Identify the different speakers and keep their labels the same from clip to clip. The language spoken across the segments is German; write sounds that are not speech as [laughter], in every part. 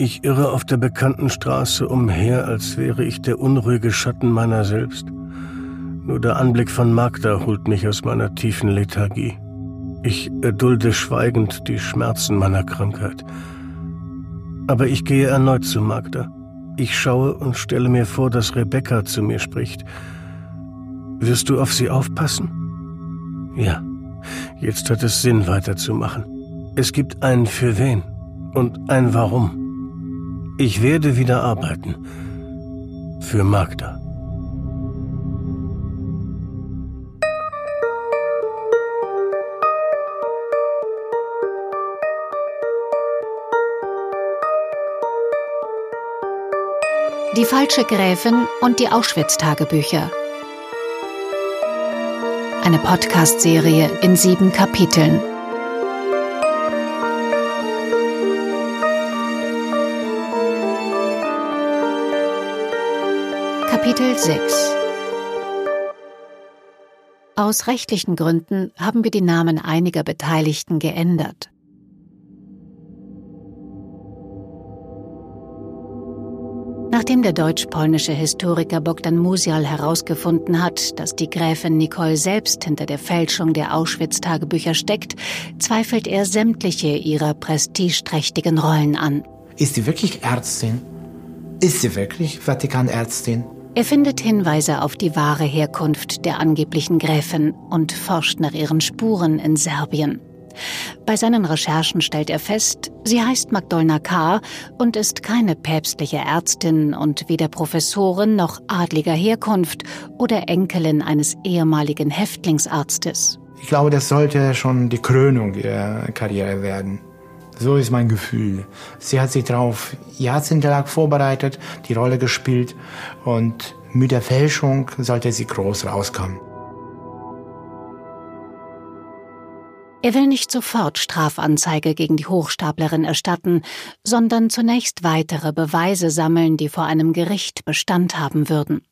Speaker 1: Ich irre auf der bekannten Straße umher, als wäre ich der unruhige Schatten meiner selbst. Nur der Anblick von Magda holt mich aus meiner tiefen Lethargie. Ich erdulde schweigend die Schmerzen meiner Krankheit. Aber ich gehe erneut zu Magda. Ich schaue und stelle mir vor, dass Rebecca zu mir spricht. Wirst du auf sie aufpassen? Ja, jetzt hat es Sinn weiterzumachen. Es gibt ein Für wen und ein Warum. Ich werde wieder arbeiten. Für Magda.
Speaker 2: Die falsche Gräfin und die Auschwitz-Tagebücher. Eine Podcast-Serie in sieben Kapiteln. Kapitel 6 Aus rechtlichen Gründen haben wir die Namen einiger Beteiligten geändert. Nachdem der deutsch-polnische Historiker Bogdan Musial herausgefunden hat, dass die Gräfin Nicole selbst hinter der Fälschung der Auschwitz-Tagebücher steckt, zweifelt er sämtliche ihrer prestigeträchtigen Rollen an.
Speaker 3: Ist sie wirklich Ärztin? Ist sie wirklich Vatikanärztin?
Speaker 2: Er findet Hinweise auf die wahre Herkunft der angeblichen Gräfin und forscht nach ihren Spuren in Serbien. Bei seinen Recherchen stellt er fest, sie heißt Magdolna K. und ist keine päpstliche Ärztin und weder Professorin noch adliger Herkunft oder Enkelin eines ehemaligen Häftlingsarztes.
Speaker 3: Ich glaube, das sollte schon die Krönung ihrer Karriere werden. So ist mein Gefühl. Sie hat sich darauf jahrzehntelang vorbereitet, die Rolle gespielt und mit der Fälschung sollte sie groß rauskommen.
Speaker 2: Er will nicht sofort Strafanzeige gegen die Hochstaplerin erstatten, sondern zunächst weitere Beweise sammeln, die vor einem Gericht Bestand haben würden.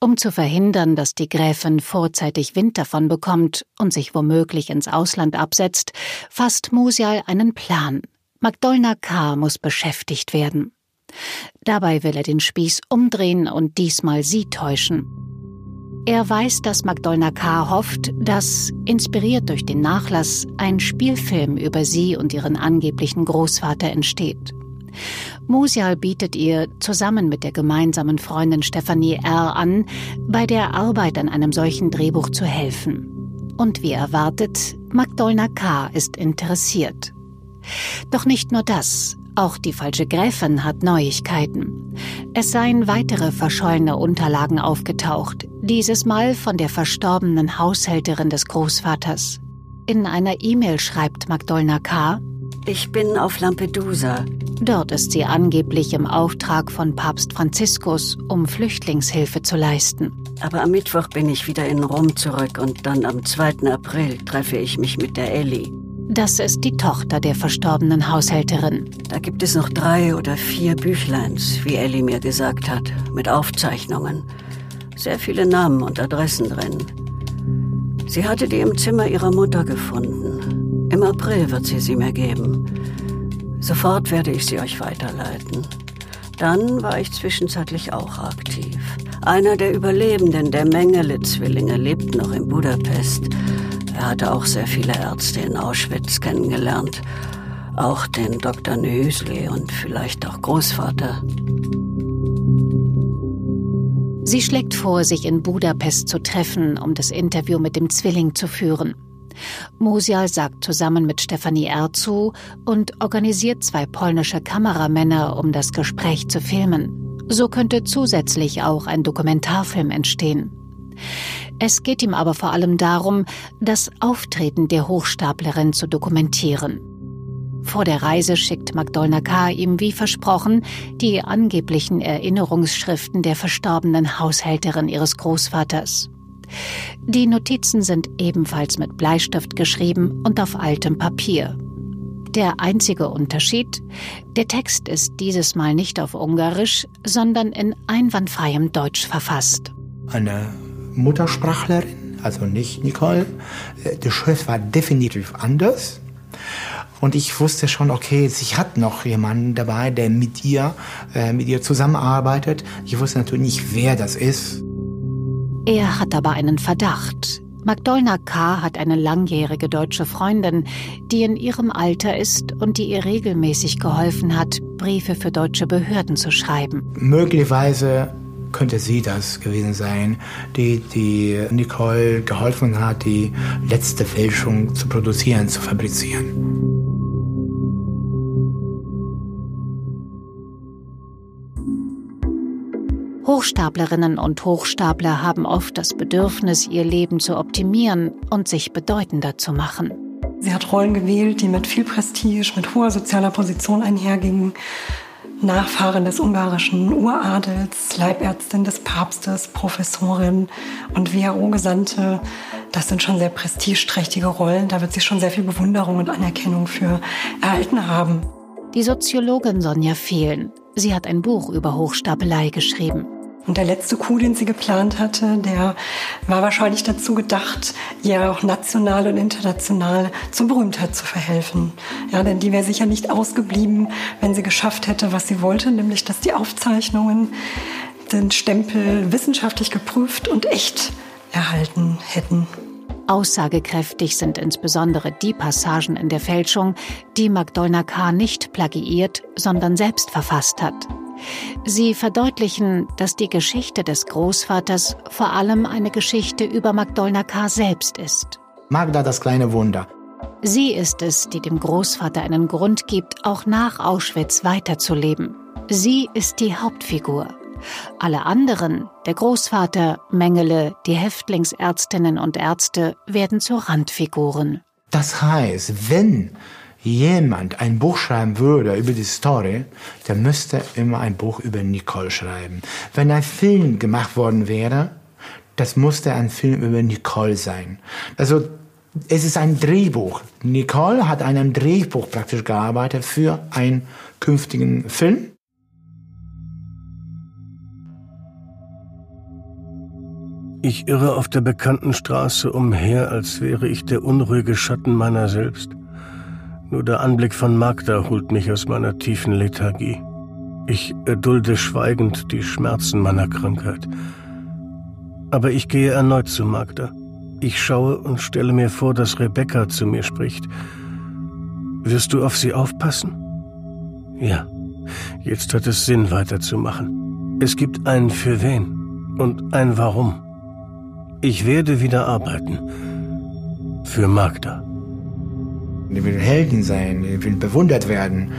Speaker 2: Um zu verhindern, dass die Gräfin vorzeitig Wind davon bekommt und sich womöglich ins Ausland absetzt, fasst Musial einen Plan. Magdolna K. muss beschäftigt werden. Dabei will er den Spieß umdrehen und diesmal sie täuschen. Er weiß, dass Magdolna K. hofft, dass, inspiriert durch den Nachlass, ein Spielfilm über sie und ihren angeblichen Großvater entsteht. Musial bietet ihr zusammen mit der gemeinsamen Freundin Stephanie R. an, bei der Arbeit an einem solchen Drehbuch zu helfen. Und wie erwartet, Magdolna K. ist interessiert. Doch nicht nur das. Auch die falsche Gräfin hat Neuigkeiten. Es seien weitere verschollene Unterlagen aufgetaucht, dieses Mal von der verstorbenen Haushälterin des Großvaters. In einer E-Mail schreibt Magdolna K.
Speaker 4: Ich bin auf Lampedusa.
Speaker 2: Dort ist sie angeblich im Auftrag von Papst Franziskus, um Flüchtlingshilfe zu leisten.
Speaker 4: Aber am Mittwoch bin ich wieder in Rom zurück und dann am 2. April treffe ich mich mit der Ellie.
Speaker 2: Das ist die Tochter der verstorbenen Haushälterin.
Speaker 4: Da gibt es noch drei oder vier Büchleins, wie Ellie mir gesagt hat, mit Aufzeichnungen. Sehr viele Namen und Adressen drin. Sie hatte die im Zimmer ihrer Mutter gefunden. Im April wird sie sie mir geben. Sofort werde ich sie euch weiterleiten. Dann war ich zwischenzeitlich auch aktiv. Einer der Überlebenden der Mengele-Zwillinge lebt noch in Budapest. Er hatte auch sehr viele Ärzte in Auschwitz kennengelernt. Auch den Dr. Nösli und vielleicht auch Großvater.
Speaker 2: Sie schlägt vor, sich in Budapest zu treffen, um das Interview mit dem Zwilling zu führen. Musial sagt zusammen mit Stefanie R. zu und organisiert zwei polnische Kameramänner, um das Gespräch zu filmen. So könnte zusätzlich auch ein Dokumentarfilm entstehen. Es geht ihm aber vor allem darum, das Auftreten der Hochstaplerin zu dokumentieren. Vor der Reise schickt Magdolna K. ihm wie versprochen die angeblichen Erinnerungsschriften der verstorbenen Haushälterin ihres Großvaters. Die Notizen sind ebenfalls mit Bleistift geschrieben und auf altem Papier. Der einzige Unterschied, der Text ist dieses Mal nicht auf Ungarisch, sondern in einwandfreiem Deutsch verfasst.
Speaker 3: Eine Muttersprachlerin, also nicht Nicole. Die Schrift war definitiv anders. Und ich wusste schon, okay, sie hat noch jemanden dabei, der mit ihr, äh, mit ihr zusammenarbeitet. Ich wusste natürlich nicht, wer das ist.
Speaker 2: Er hat aber einen Verdacht. Magdolna K. hat eine langjährige deutsche Freundin, die in ihrem Alter ist und die ihr regelmäßig geholfen hat, Briefe für deutsche Behörden zu schreiben.
Speaker 3: Möglicherweise könnte sie das gewesen sein, die, die Nicole geholfen hat, die letzte Fälschung zu produzieren, zu fabrizieren.
Speaker 2: Hochstaplerinnen und Hochstapler haben oft das Bedürfnis, ihr Leben zu optimieren und sich bedeutender zu machen.
Speaker 5: Sie hat Rollen gewählt, die mit viel Prestige, mit hoher sozialer Position einhergingen. Nachfahrin des ungarischen Uradels, Leibärztin des Papstes, Professorin und WHO-Gesandte. Das sind schon sehr prestigeträchtige Rollen. Da wird sie schon sehr viel Bewunderung und Anerkennung für erhalten haben.
Speaker 2: Die Soziologin Sonja Fehlen. Sie hat ein Buch über Hochstapelei geschrieben.
Speaker 5: Und der letzte Coup, den sie geplant hatte, der war wahrscheinlich dazu gedacht, ihr auch national und international zur Berühmtheit zu verhelfen. Ja, denn die wäre sicher nicht ausgeblieben, wenn sie geschafft hätte, was sie wollte, nämlich dass die Aufzeichnungen den Stempel wissenschaftlich geprüft und echt erhalten hätten.
Speaker 2: Aussagekräftig sind insbesondere die Passagen in der Fälschung, die Magdolna K. nicht plagiiert, sondern selbst verfasst hat. Sie verdeutlichen, dass die Geschichte des Großvaters vor allem eine Geschichte über Magdolna K. selbst ist.
Speaker 3: Magda das kleine Wunder.
Speaker 2: Sie ist es, die dem Großvater einen Grund gibt, auch nach Auschwitz weiterzuleben. Sie ist die Hauptfigur. Alle anderen, der Großvater, Mengele, die Häftlingsärztinnen und Ärzte, werden zu Randfiguren.
Speaker 3: Das heißt, wenn jemand ein Buch schreiben würde über die Story, der müsste immer ein Buch über Nicole schreiben. Wenn ein Film gemacht worden wäre, das musste ein Film über Nicole sein. Also es ist ein Drehbuch. Nicole hat an einem Drehbuch praktisch gearbeitet für einen künftigen Film.
Speaker 1: Ich irre auf der bekannten Straße umher, als wäre ich der unruhige Schatten meiner selbst. Nur der Anblick von Magda holt mich aus meiner tiefen Lethargie. Ich erdulde schweigend die Schmerzen meiner Krankheit. Aber ich gehe erneut zu Magda. Ich schaue und stelle mir vor, dass Rebecca zu mir spricht. Wirst du auf sie aufpassen? Ja, jetzt hat es Sinn weiterzumachen. Es gibt ein Für wen und ein Warum. Ich werde wieder arbeiten. Für Magda.
Speaker 3: Die will Heldin sein, die will bewundert werden.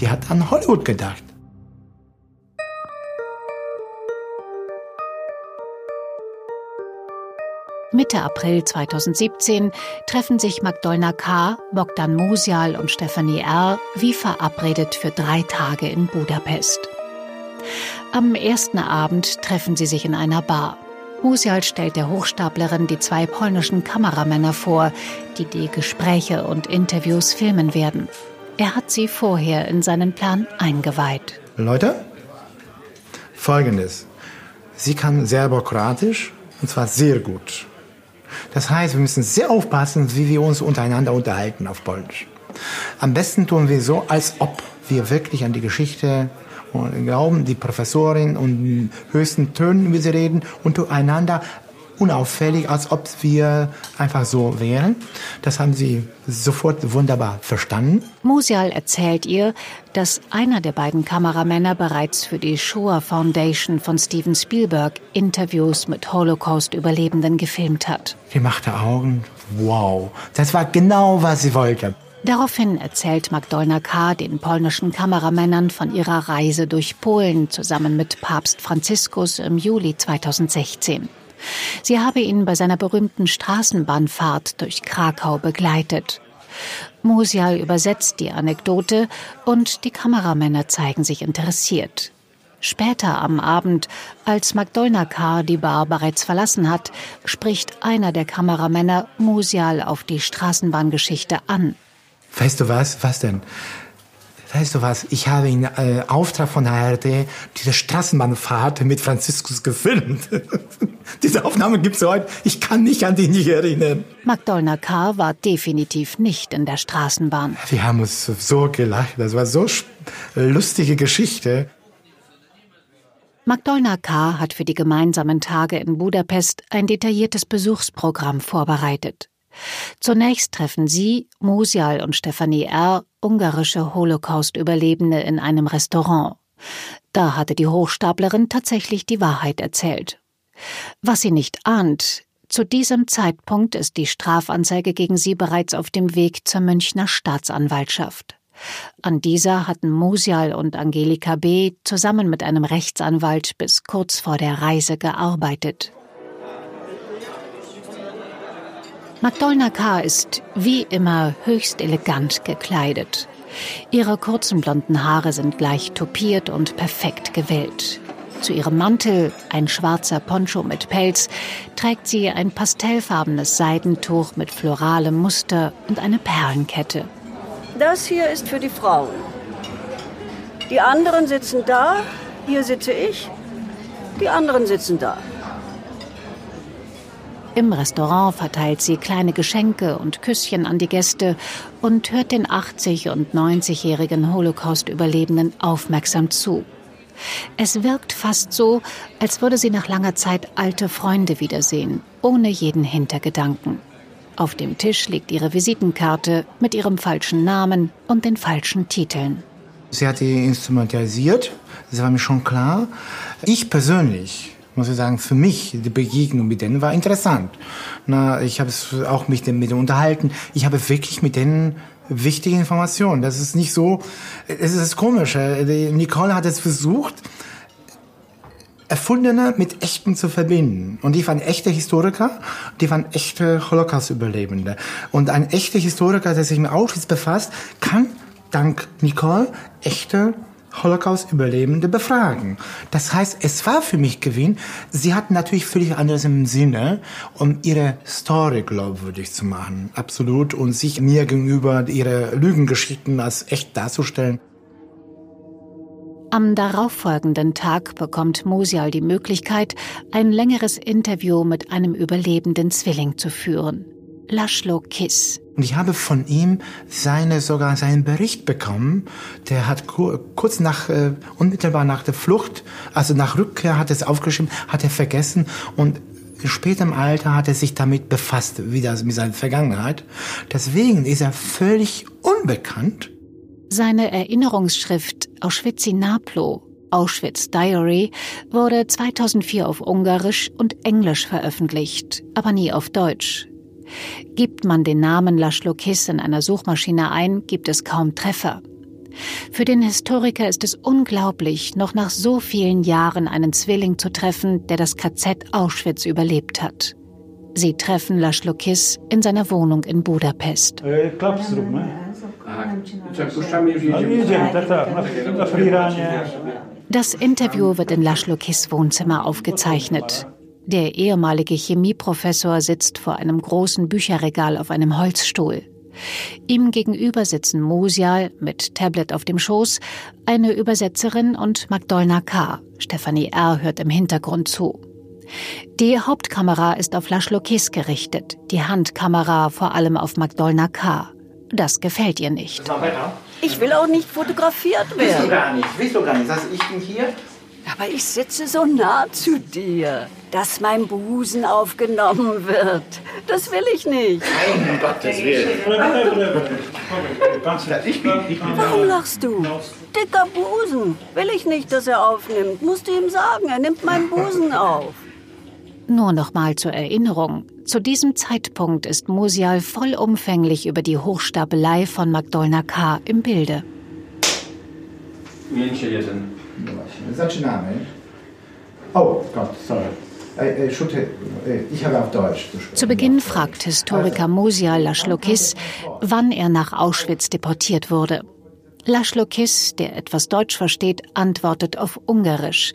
Speaker 3: Die hat an Hollywood gedacht.
Speaker 2: Mitte April 2017 treffen sich Magdolna K., Bogdan Musial und Stephanie R. wie verabredet für drei Tage in Budapest. Am ersten Abend treffen sie sich in einer Bar. Musial stellt der Hochstaplerin die zwei polnischen Kameramänner vor, die die Gespräche und Interviews filmen werden. Er hat sie vorher in seinen Plan eingeweiht.
Speaker 3: Leute, folgendes. Sie kann sehr bürokratisch und zwar sehr gut. Das heißt, wir müssen sehr aufpassen, wie wir uns untereinander unterhalten auf Polnisch. Am besten tun wir so, als ob wir wirklich an die Geschichte und glauben, die Professorin und höchsten Tönen, wie sie reden, untereinander unauffällig, als ob wir einfach so wären. Das haben sie sofort wunderbar verstanden.
Speaker 2: Musial erzählt ihr, dass einer der beiden Kameramänner bereits für die Shoah Foundation von Steven Spielberg Interviews mit Holocaust-Überlebenden gefilmt hat.
Speaker 3: Die machte Augen. Wow, das war genau, was sie wollte.
Speaker 2: Daraufhin erzählt Magdolna K. den polnischen Kameramännern von ihrer Reise durch Polen zusammen mit Papst Franziskus im Juli 2016. Sie habe ihn bei seiner berühmten Straßenbahnfahrt durch Krakau begleitet. Musial übersetzt die Anekdote und die Kameramänner zeigen sich interessiert. Später am Abend, als Magdolna K. die Bar bereits verlassen hat, spricht einer der Kameramänner Musial auf die Straßenbahngeschichte an.
Speaker 3: Weißt du was? Was denn? weißt du was, ich habe in äh, Auftrag von ARD diese Straßenbahnfahrt mit Franziskus gefilmt. [laughs] diese Aufnahme gibt es heute. Ich kann mich an die nicht erinnern.
Speaker 2: Magdolna K. war definitiv nicht in der Straßenbahn.
Speaker 3: Wir haben uns so gelacht. Das war so lustige Geschichte.
Speaker 2: Magdolna K. hat für die gemeinsamen Tage in Budapest ein detailliertes Besuchsprogramm vorbereitet. Zunächst treffen sie, Musial und Stefanie R., ungarische Holocaust-Überlebende in einem Restaurant. Da hatte die Hochstaplerin tatsächlich die Wahrheit erzählt. Was sie nicht ahnt, zu diesem Zeitpunkt ist die Strafanzeige gegen sie bereits auf dem Weg zur Münchner Staatsanwaltschaft. An dieser hatten Musial und Angelika B. zusammen mit einem Rechtsanwalt bis kurz vor der Reise gearbeitet. Magdolna K. ist wie immer höchst elegant gekleidet. Ihre kurzen blonden Haare sind gleich topiert und perfekt gewellt. Zu ihrem Mantel, ein schwarzer Poncho mit Pelz, trägt sie ein pastellfarbenes Seidentuch mit floralem Muster und eine Perlenkette.
Speaker 4: Das hier ist für die Frauen. Die anderen sitzen da, hier sitze ich, die anderen sitzen da.
Speaker 2: Im Restaurant verteilt sie kleine Geschenke und Küsschen an die Gäste und hört den 80- und 90-jährigen Holocaust-Überlebenden aufmerksam zu. Es wirkt fast so, als würde sie nach langer Zeit alte Freunde wiedersehen, ohne jeden Hintergedanken. Auf dem Tisch liegt ihre Visitenkarte mit ihrem falschen Namen und den falschen Titeln.
Speaker 3: Sie hat die instrumentalisiert, das war mir schon klar. Ich persönlich muss ich sagen, für mich die Begegnung mit denen war interessant. Na, ich habe es auch denen, mit denen unterhalten. Ich habe wirklich mit denen wichtige Informationen. Das ist nicht so, es ist komisch. Nicole hat es versucht, Erfundene mit Echten zu verbinden. Und die waren echte Historiker, die waren echte Holocaust-Überlebende. Und ein echter Historiker, der sich mit Auschwitz befasst, kann dank Nicole echte Holocaust-Überlebende befragen. Das heißt, es war für mich Gewinn. Sie hatten natürlich völlig anderes im Sinne, um ihre Story glaubwürdig zu machen. Absolut. Und sich mir gegenüber ihre Lügengeschichten als echt darzustellen.
Speaker 2: Am darauffolgenden Tag bekommt Musial die Möglichkeit, ein längeres Interview mit einem überlebenden Zwilling zu führen. Laszlo Kiss.
Speaker 3: Und ich habe von ihm seine, sogar seinen Bericht bekommen. Der hat kurz nach, äh, unmittelbar nach der Flucht, also nach Rückkehr hat er es aufgeschrieben, hat er vergessen und später im Alter hat er sich damit befasst, wieder mit seiner Vergangenheit. Deswegen ist er völlig unbekannt.
Speaker 2: Seine Erinnerungsschrift Auschwitz-Naplo Auschwitz Diary wurde 2004 auf Ungarisch und Englisch veröffentlicht, aber nie auf Deutsch. Gibt man den Namen Laszlo Kiss in einer Suchmaschine ein, gibt es kaum Treffer. Für den Historiker ist es unglaublich, noch nach so vielen Jahren einen Zwilling zu treffen, der das KZ Auschwitz überlebt hat. Sie treffen Laszlo Kiss in seiner Wohnung in Budapest. Das Interview wird in Laszlo Kiss Wohnzimmer aufgezeichnet. Der ehemalige Chemieprofessor sitzt vor einem großen Bücherregal auf einem Holzstuhl. Ihm gegenüber sitzen Musial mit Tablet auf dem Schoß, eine Übersetzerin und Magdolna K. Stefanie R. hört im Hintergrund zu. Die Hauptkamera ist auf Laszlo Kiss gerichtet, die Handkamera vor allem auf Magdolna K. Das gefällt ihr nicht.
Speaker 4: Ich will auch nicht fotografiert werden.
Speaker 3: Willst du gar nicht, willst du gar nicht. Also ich bin hier
Speaker 4: aber ich sitze so nah zu dir, dass mein Busen aufgenommen wird. Das will ich nicht.
Speaker 3: Nein, um Gottes Willen.
Speaker 4: Warum lachst du? Dicker Busen. Will ich nicht, dass er aufnimmt. Musst du ihm sagen, er nimmt meinen Busen [laughs] auf.
Speaker 2: Nur noch mal zur Erinnerung. Zu diesem Zeitpunkt ist Musial vollumfänglich über die Hochstapelei von Magdolna K. im Bilde.
Speaker 3: Ujęcie jeden. Zaczynamy. Oh Gott, sorry. Habe auf Deutsch
Speaker 2: Zu Beginn fragt Historiker Mosia Laschlokis, wann er nach Auschwitz deportiert wurde. Laschlokis, der etwas Deutsch versteht, antwortet auf Ungarisch.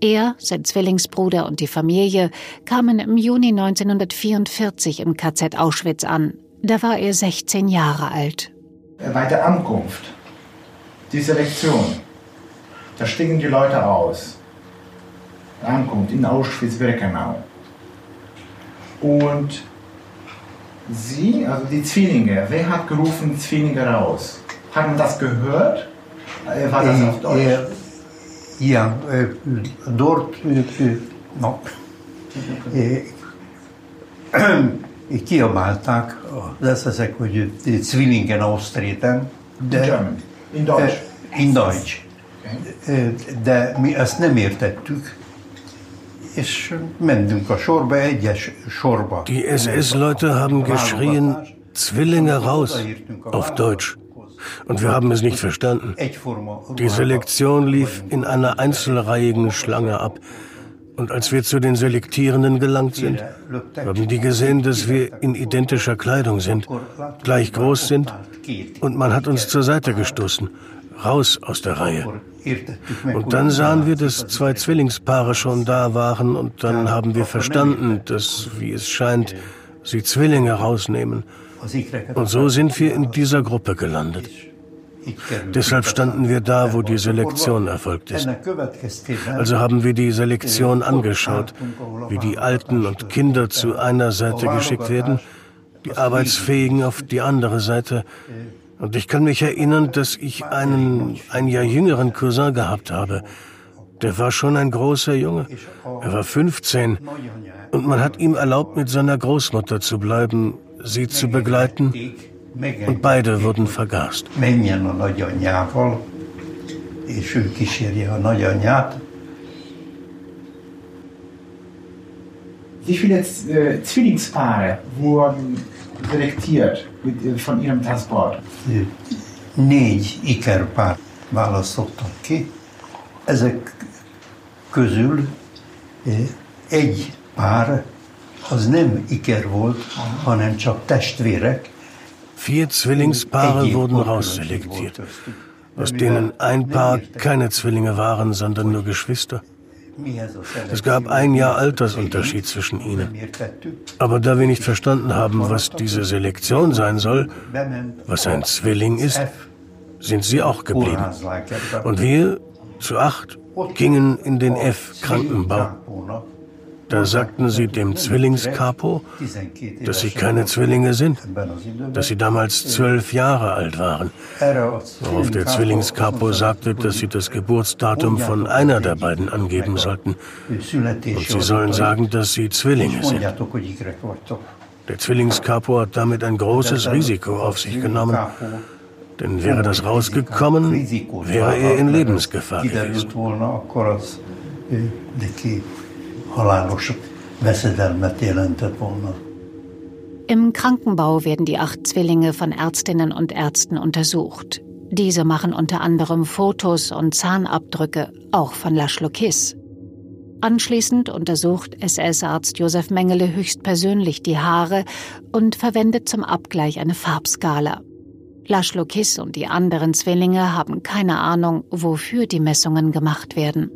Speaker 2: Er, sein Zwillingsbruder und die Familie kamen im Juni 1944 im KZ Auschwitz an. Da war er 16 Jahre alt.
Speaker 3: Bei der Ankunft die Selektion. Da stiegen die Leute aus. Ankommt in Auschwitz-Birkenau. Und sie, also die Zwillinge, wer hat gerufen Zwillinge raus? Hat man das gehört? Äh, war das auf Deutsch?
Speaker 6: Ja, äh, dort, äh, no. kiabálták az eszek, hogy Zwillingen Ausztréten.
Speaker 3: De, German. In Deutsch.
Speaker 6: In Deutsch. Okay. De mi ezt nem értettük,
Speaker 1: Die SS-Leute haben geschrien, Zwillinge raus, auf Deutsch. Und wir haben es nicht verstanden. Die Selektion lief in einer einzelreihigen Schlange ab. Und als wir zu den Selektierenden gelangt sind, haben die gesehen, dass wir in identischer Kleidung sind, gleich groß sind und man hat uns zur Seite gestoßen, raus aus der Reihe. Und dann sahen wir, dass zwei Zwillingspaare schon da waren und dann haben wir verstanden, dass, wie es scheint, sie Zwillinge rausnehmen. Und so sind wir in dieser Gruppe gelandet. Deshalb standen wir da, wo die Selektion erfolgt ist. Also haben wir die Selektion angeschaut, wie die Alten und Kinder zu einer Seite geschickt werden, die Arbeitsfähigen auf die andere Seite. Und ich kann mich erinnern, dass ich einen ein Jahr jüngeren Cousin gehabt habe. Der war schon ein großer Junge. Er war 15 und man hat ihm erlaubt, mit seiner Großmutter zu bleiben, sie zu begleiten und beide wurden vergast.
Speaker 6: És ő a nagyanyját.
Speaker 3: Wie viele äh, Zwillingspaare wurden selektiert mit, äh, von ihrem Transport?
Speaker 6: Négy ikerpár választottak ki. Ezek közül egy pár az nem iker volt, hanem csak testvérek,
Speaker 1: Vier Zwillingspaare wurden rausselektiert, aus denen ein Paar keine Zwillinge waren, sondern nur Geschwister. Es gab ein Jahr Altersunterschied zwischen ihnen. Aber da wir nicht verstanden haben, was diese Selektion sein soll, was ein Zwilling ist, sind sie auch geblieben. Und wir, zu acht, gingen in den F-Krankenbau. Da sagten sie dem Zwillingskapo, dass sie keine Zwillinge sind, dass sie damals zwölf Jahre alt waren. Worauf der Zwillingskapo sagte, dass sie das Geburtsdatum von einer der beiden angeben sollten. Und sie sollen sagen, dass sie Zwillinge sind. Der Zwillingskapo hat damit ein großes Risiko auf sich genommen. Denn wäre das rausgekommen, wäre er in Lebensgefahr gewesen
Speaker 6: halálos veszedelmet jelentett volna.
Speaker 2: Im Krankenbau werden die acht Zwillinge von Ärztinnen und Ärzten untersucht. Diese machen unter anderem Fotos und Zahnabdrücke, auch von Laszlo Kiss. Anschließend untersucht SS-Arzt Josef Mengele höchstpersönlich die Haare und verwendet zum Abgleich eine Farbskala. Laszlo Kiss und die anderen Zwillinge haben keine Ahnung, wofür die Messungen gemacht werden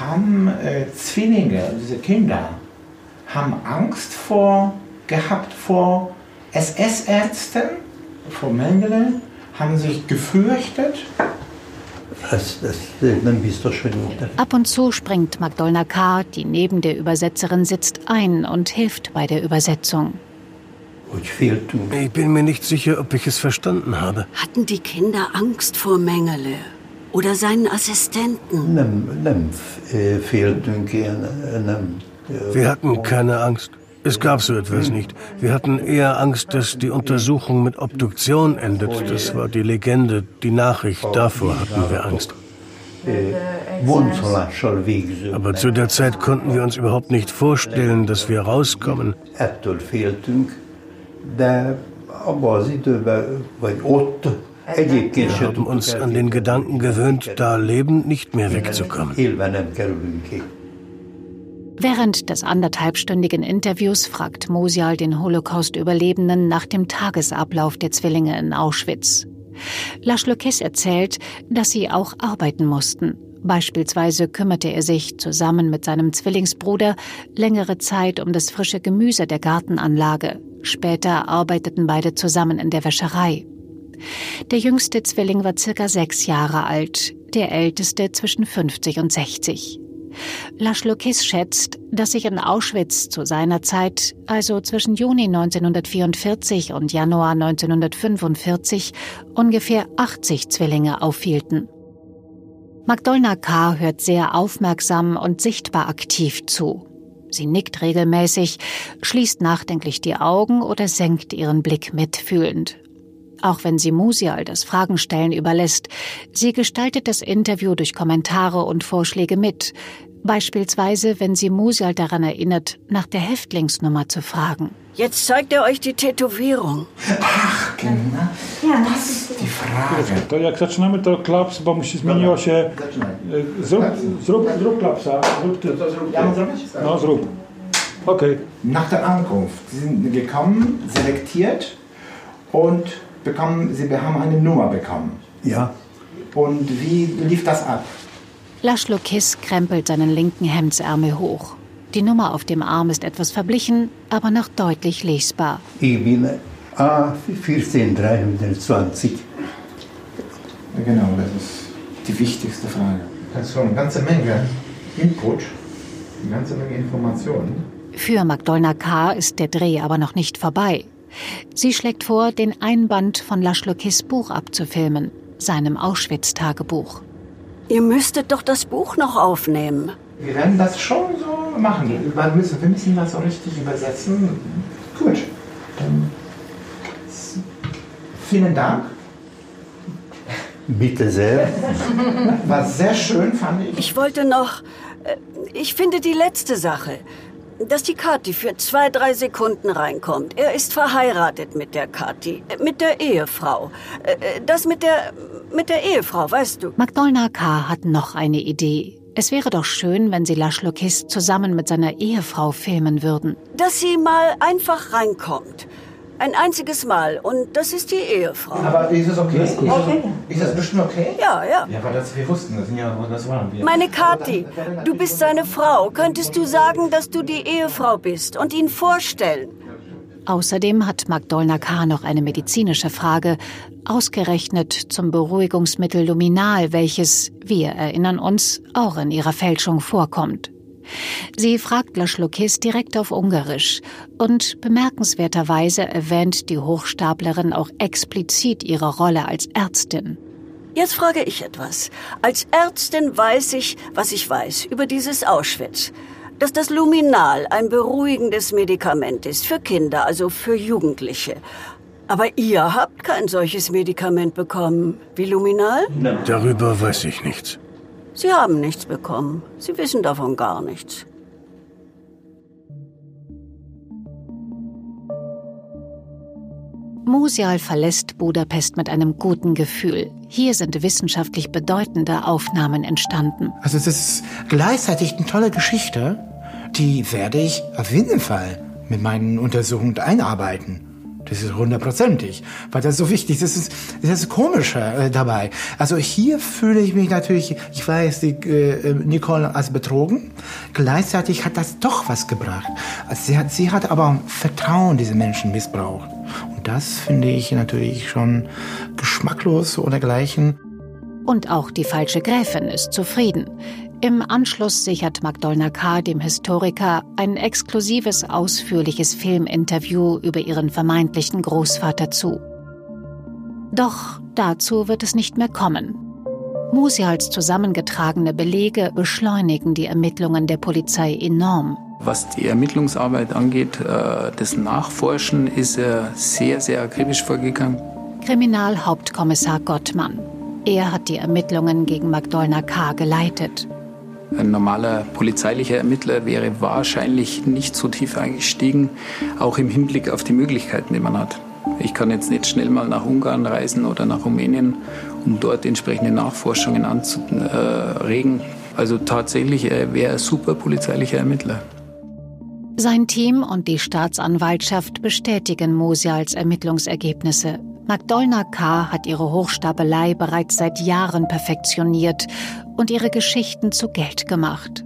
Speaker 3: haben äh, Zwillinge, diese Kinder, haben Angst vor, gehabt vor SS-Ärzten, vor Mengele, haben sich gefürchtet.
Speaker 6: Das, das, dann bist du schon
Speaker 2: Ab und zu springt Magdolna K., die neben der Übersetzerin sitzt, ein und hilft bei der Übersetzung.
Speaker 1: Ich bin mir nicht sicher, ob ich es verstanden habe.
Speaker 4: Hatten die Kinder Angst vor Mengele? Oder seinen Assistenten?
Speaker 6: Eh,
Speaker 1: Wir hatten keine Angst. Es gab so etwas nicht. Wir hatten eher Angst, dass die Untersuchung mit Obduktion endet. Das war die Legende, die Nachricht. Davor hatten wir Angst. Aber zu der Zeit konnten wir uns überhaupt nicht vorstellen, dass wir rauskommen.
Speaker 6: De abban az időben, vagy ott
Speaker 1: wir haben uns an den Gedanken gewöhnt, da lebend nicht mehr wegzukommen.
Speaker 2: Während des anderthalbstündigen Interviews fragt Mosial den Holocaust-Überlebenden nach dem Tagesablauf der Zwillinge in Auschwitz. Laschlokes erzählt, dass sie auch arbeiten mussten. Beispielsweise kümmerte er sich zusammen mit seinem Zwillingsbruder längere Zeit um das frische Gemüse der Gartenanlage. Später arbeiteten beide zusammen in der Wäscherei. Der jüngste Zwilling war circa sechs Jahre alt, der älteste zwischen 50 und 60. Laszlo schätzt, dass sich in Auschwitz zu seiner Zeit, also zwischen Juni 1944 und Januar 1945, ungefähr 80 Zwillinge aufhielten. Magdolna K. hört sehr aufmerksam und sichtbar aktiv zu. Sie nickt regelmäßig, schließt nachdenklich die Augen oder senkt ihren Blick mitfühlend. Auch wenn sie Musial das Fragenstellen überlässt, sie gestaltet das Interview durch Kommentare und Vorschläge mit, Beispielsweise, wenn sie Musial daran erinnert, nach der Häftlingsnummer zu fragen.
Speaker 4: Jetzt zeigt er euch die Tätowierung.
Speaker 3: Ach, genau. Ja, das ist die Frage.
Speaker 7: To jak zaczynamy, to klaps, bo musi zmieniło się... Zrób, zrób, zrób klapsa. Zrób ty.
Speaker 3: Ja mam zrobić?
Speaker 7: No, zrób. Okay.
Speaker 3: Nach der Ankunft, Sie sind gekommen, selektiert und bekommen, Sie haben eine Nummer bekommen.
Speaker 6: Ja.
Speaker 3: Und wie lief das ab?
Speaker 2: Laszlo Kiss krempelt seinen linken Hemdsärmel hoch. Die Nummer auf dem Arm ist etwas verblichen, aber noch deutlich lesbar.
Speaker 6: Ich bin A14320.
Speaker 3: Genau, das ist die wichtigste Frage. Das ist schon eine ganze Menge Input, eine ganze Menge Informationen.
Speaker 2: Für Magdolna K. ist der Dreh aber noch nicht vorbei. Sie schlägt vor, den Einband von Laszlo Kiss Buch abzufilmen, seinem Auschwitz-Tagebuch.
Speaker 4: Ihr müsstet doch das Buch noch aufnehmen.
Speaker 3: Wir werden das schon so machen. Wir müssen, wir müssen das so richtig übersetzen. Gut. Dann vielen Dank.
Speaker 6: Bitte sehr.
Speaker 3: War sehr schön, fand ich.
Speaker 4: Ich wollte noch. äh, Ich finde die letzte Sache. Dass die Kathi für zwei, drei Sekunden reinkommt. Er ist verheiratet mit der Kathi, äh, mit der Ehefrau. Äh, äh, Das mit der, mit der Ehefrau, weißt du.
Speaker 2: Magdolna K. hat noch eine Idee. Es wäre doch schön, wenn sie Laszlo Kiss zusammen mit seiner Ehefrau filmen würden.
Speaker 4: Dass sie mal einfach reinkommt. Ein einziges Mal. Und das ist die Ehefrau.
Speaker 3: Aber ist es okay? Ist, es, ist das bestimmt okay?
Speaker 4: Ja, ja.
Speaker 3: Ja, aber das, wir wussten das. Ja, das waren wir.
Speaker 4: Meine Kathi, du bist seine Frau. Könntest du sagen, dass du die Ehefrau bist und ihn vorstellen?
Speaker 2: Außerdem hat Magdolna K. noch eine medizinische Frage, ausgerechnet zum Beruhigungsmittel Luminal, welches, wir erinnern uns, auch in ihrer Fälschung vorkommt. Sie fragt Laszlo Kiss direkt auf Ungarisch und bemerkenswerterweise erwähnt die Hochstaplerin auch explizit ihre Rolle als Ärztin.
Speaker 4: Jetzt frage ich etwas. Als Ärztin weiß ich, was ich weiß über dieses Auschwitz. Dass das Luminal ein beruhigendes Medikament ist für Kinder, also für Jugendliche. Aber ihr habt kein solches Medikament bekommen. Wie Luminal?
Speaker 1: Darüber weiß ich nichts.
Speaker 4: Sie haben nichts bekommen. Sie wissen davon gar nichts.
Speaker 2: Musial verlässt Budapest mit einem guten Gefühl. Hier sind wissenschaftlich bedeutende Aufnahmen entstanden.
Speaker 3: Also es ist gleichzeitig eine tolle Geschichte, die werde ich auf jeden Fall mit meinen Untersuchungen einarbeiten. Das ist hundertprozentig, weil das so wichtig ist. Das ist das ist Komische äh, dabei. Also hier fühle ich mich natürlich, ich weiß, die, äh, Nicole als betrogen. Gleichzeitig hat das doch was gebracht. Also sie, hat, sie hat aber Vertrauen diese Menschen missbraucht. Und das finde ich natürlich schon geschmacklos oder gleichen.
Speaker 2: Und auch die falsche Gräfin ist zufrieden. Im Anschluss sichert Magdolna K. dem Historiker ein exklusives, ausführliches Filminterview über ihren vermeintlichen Großvater zu. Doch dazu wird es nicht mehr kommen. Musials zusammengetragene Belege beschleunigen die Ermittlungen der Polizei enorm.
Speaker 8: Was die Ermittlungsarbeit angeht, äh, das Nachforschen ist er sehr, sehr akribisch vorgegangen.
Speaker 2: Kriminalhauptkommissar Gottmann. Er hat die Ermittlungen gegen Magdolna K. geleitet.
Speaker 8: Ein normaler polizeilicher Ermittler wäre wahrscheinlich nicht so tief eingestiegen, auch im Hinblick auf die Möglichkeiten, die man hat. Ich kann jetzt nicht schnell mal nach Ungarn reisen oder nach Rumänien, um dort entsprechende Nachforschungen anzuregen. Also tatsächlich wäre er super polizeilicher Ermittler.
Speaker 2: Sein Team und die Staatsanwaltschaft bestätigen Mosials Ermittlungsergebnisse. Magdolna K. hat ihre Hochstapelei bereits seit Jahren perfektioniert und ihre Geschichten zu Geld gemacht.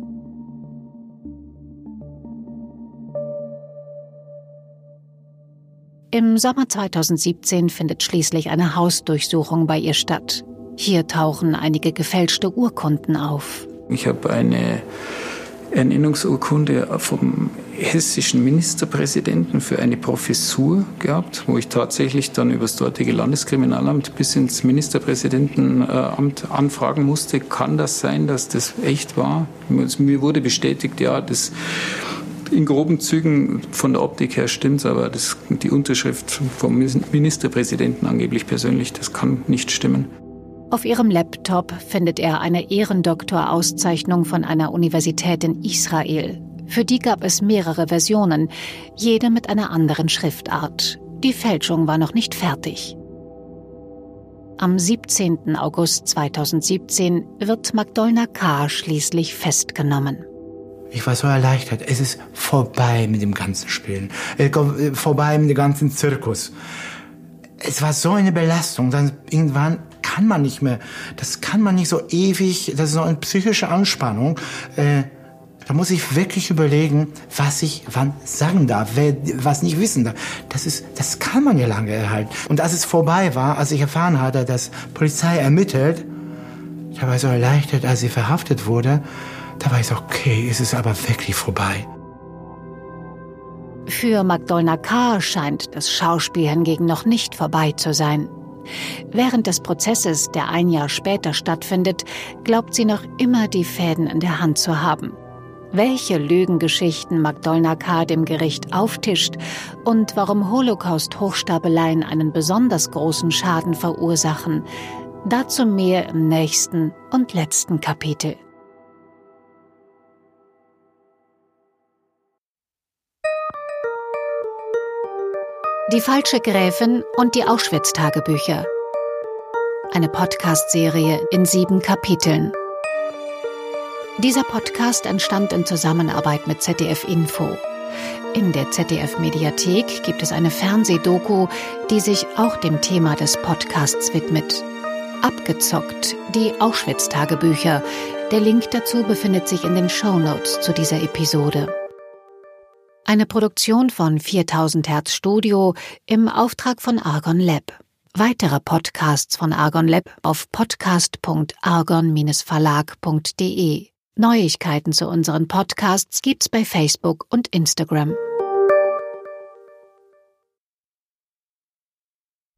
Speaker 2: Im Sommer 2017 findet schließlich eine Hausdurchsuchung bei ihr statt. Hier tauchen einige gefälschte Urkunden auf.
Speaker 8: Ich habe eine Ernennungsurkunde vom hessischen Ministerpräsidenten für eine Professur gehabt, wo ich tatsächlich dann über das dortige Landeskriminalamt bis ins Ministerpräsidentenamt anfragen musste, kann das sein, dass das echt war? Mir wurde bestätigt, ja, das in groben Zügen von der Optik her stimmt aber das, die Unterschrift vom Ministerpräsidenten angeblich persönlich, das kann nicht stimmen.
Speaker 2: Auf ihrem Laptop findet er eine Ehrendoktorauszeichnung von einer Universität in Israel. Für die gab es mehrere Versionen, jede mit einer anderen Schriftart. Die Fälschung war noch nicht fertig. Am 17. August 2017 wird Magdolna K. schließlich festgenommen.
Speaker 3: Ich war so erleichtert. Es ist vorbei mit dem ganzen Spielen. Äh, vorbei mit dem ganzen Zirkus. Es war so eine Belastung. Dann irgendwann kann man nicht mehr, das kann man nicht so ewig, das ist so eine psychische Anspannung. Äh, da muss ich wirklich überlegen, was ich wann sagen darf, wer was nicht wissen darf. Das ist, das kann man ja lange erhalten. Und als es vorbei war, als ich erfahren hatte, dass Polizei ermittelt, da war ich so erleichtert, als sie verhaftet wurde. Da war ich so, okay, ist es aber wirklich vorbei.
Speaker 2: Für Magdolna K. scheint das Schauspiel hingegen noch nicht vorbei zu sein. Während des Prozesses, der ein Jahr später stattfindet, glaubt sie noch immer die Fäden in der Hand zu haben. Welche Lügengeschichten Magdolna K. dem Gericht auftischt und warum Holocaust-Hochstapeleien einen besonders großen Schaden verursachen, dazu mehr im nächsten und letzten Kapitel. Die falsche Gräfin und die Auschwitz-Tagebücher. Eine Podcast-Serie in sieben Kapiteln. Dieser Podcast entstand in Zusammenarbeit mit ZDF Info. In der ZDF Mediathek gibt es eine Fernsehdoku, die sich auch dem Thema des Podcasts widmet. Abgezockt, die Auschwitz-Tagebücher. Der Link dazu befindet sich in den Show Notes zu dieser Episode. Eine Produktion von 4000 Hertz Studio im Auftrag von Argon Lab. Weitere Podcasts von Argon Lab auf podcast.argon-verlag.de. Neuigkeiten zu unseren Podcasts gibt's bei Facebook und Instagram.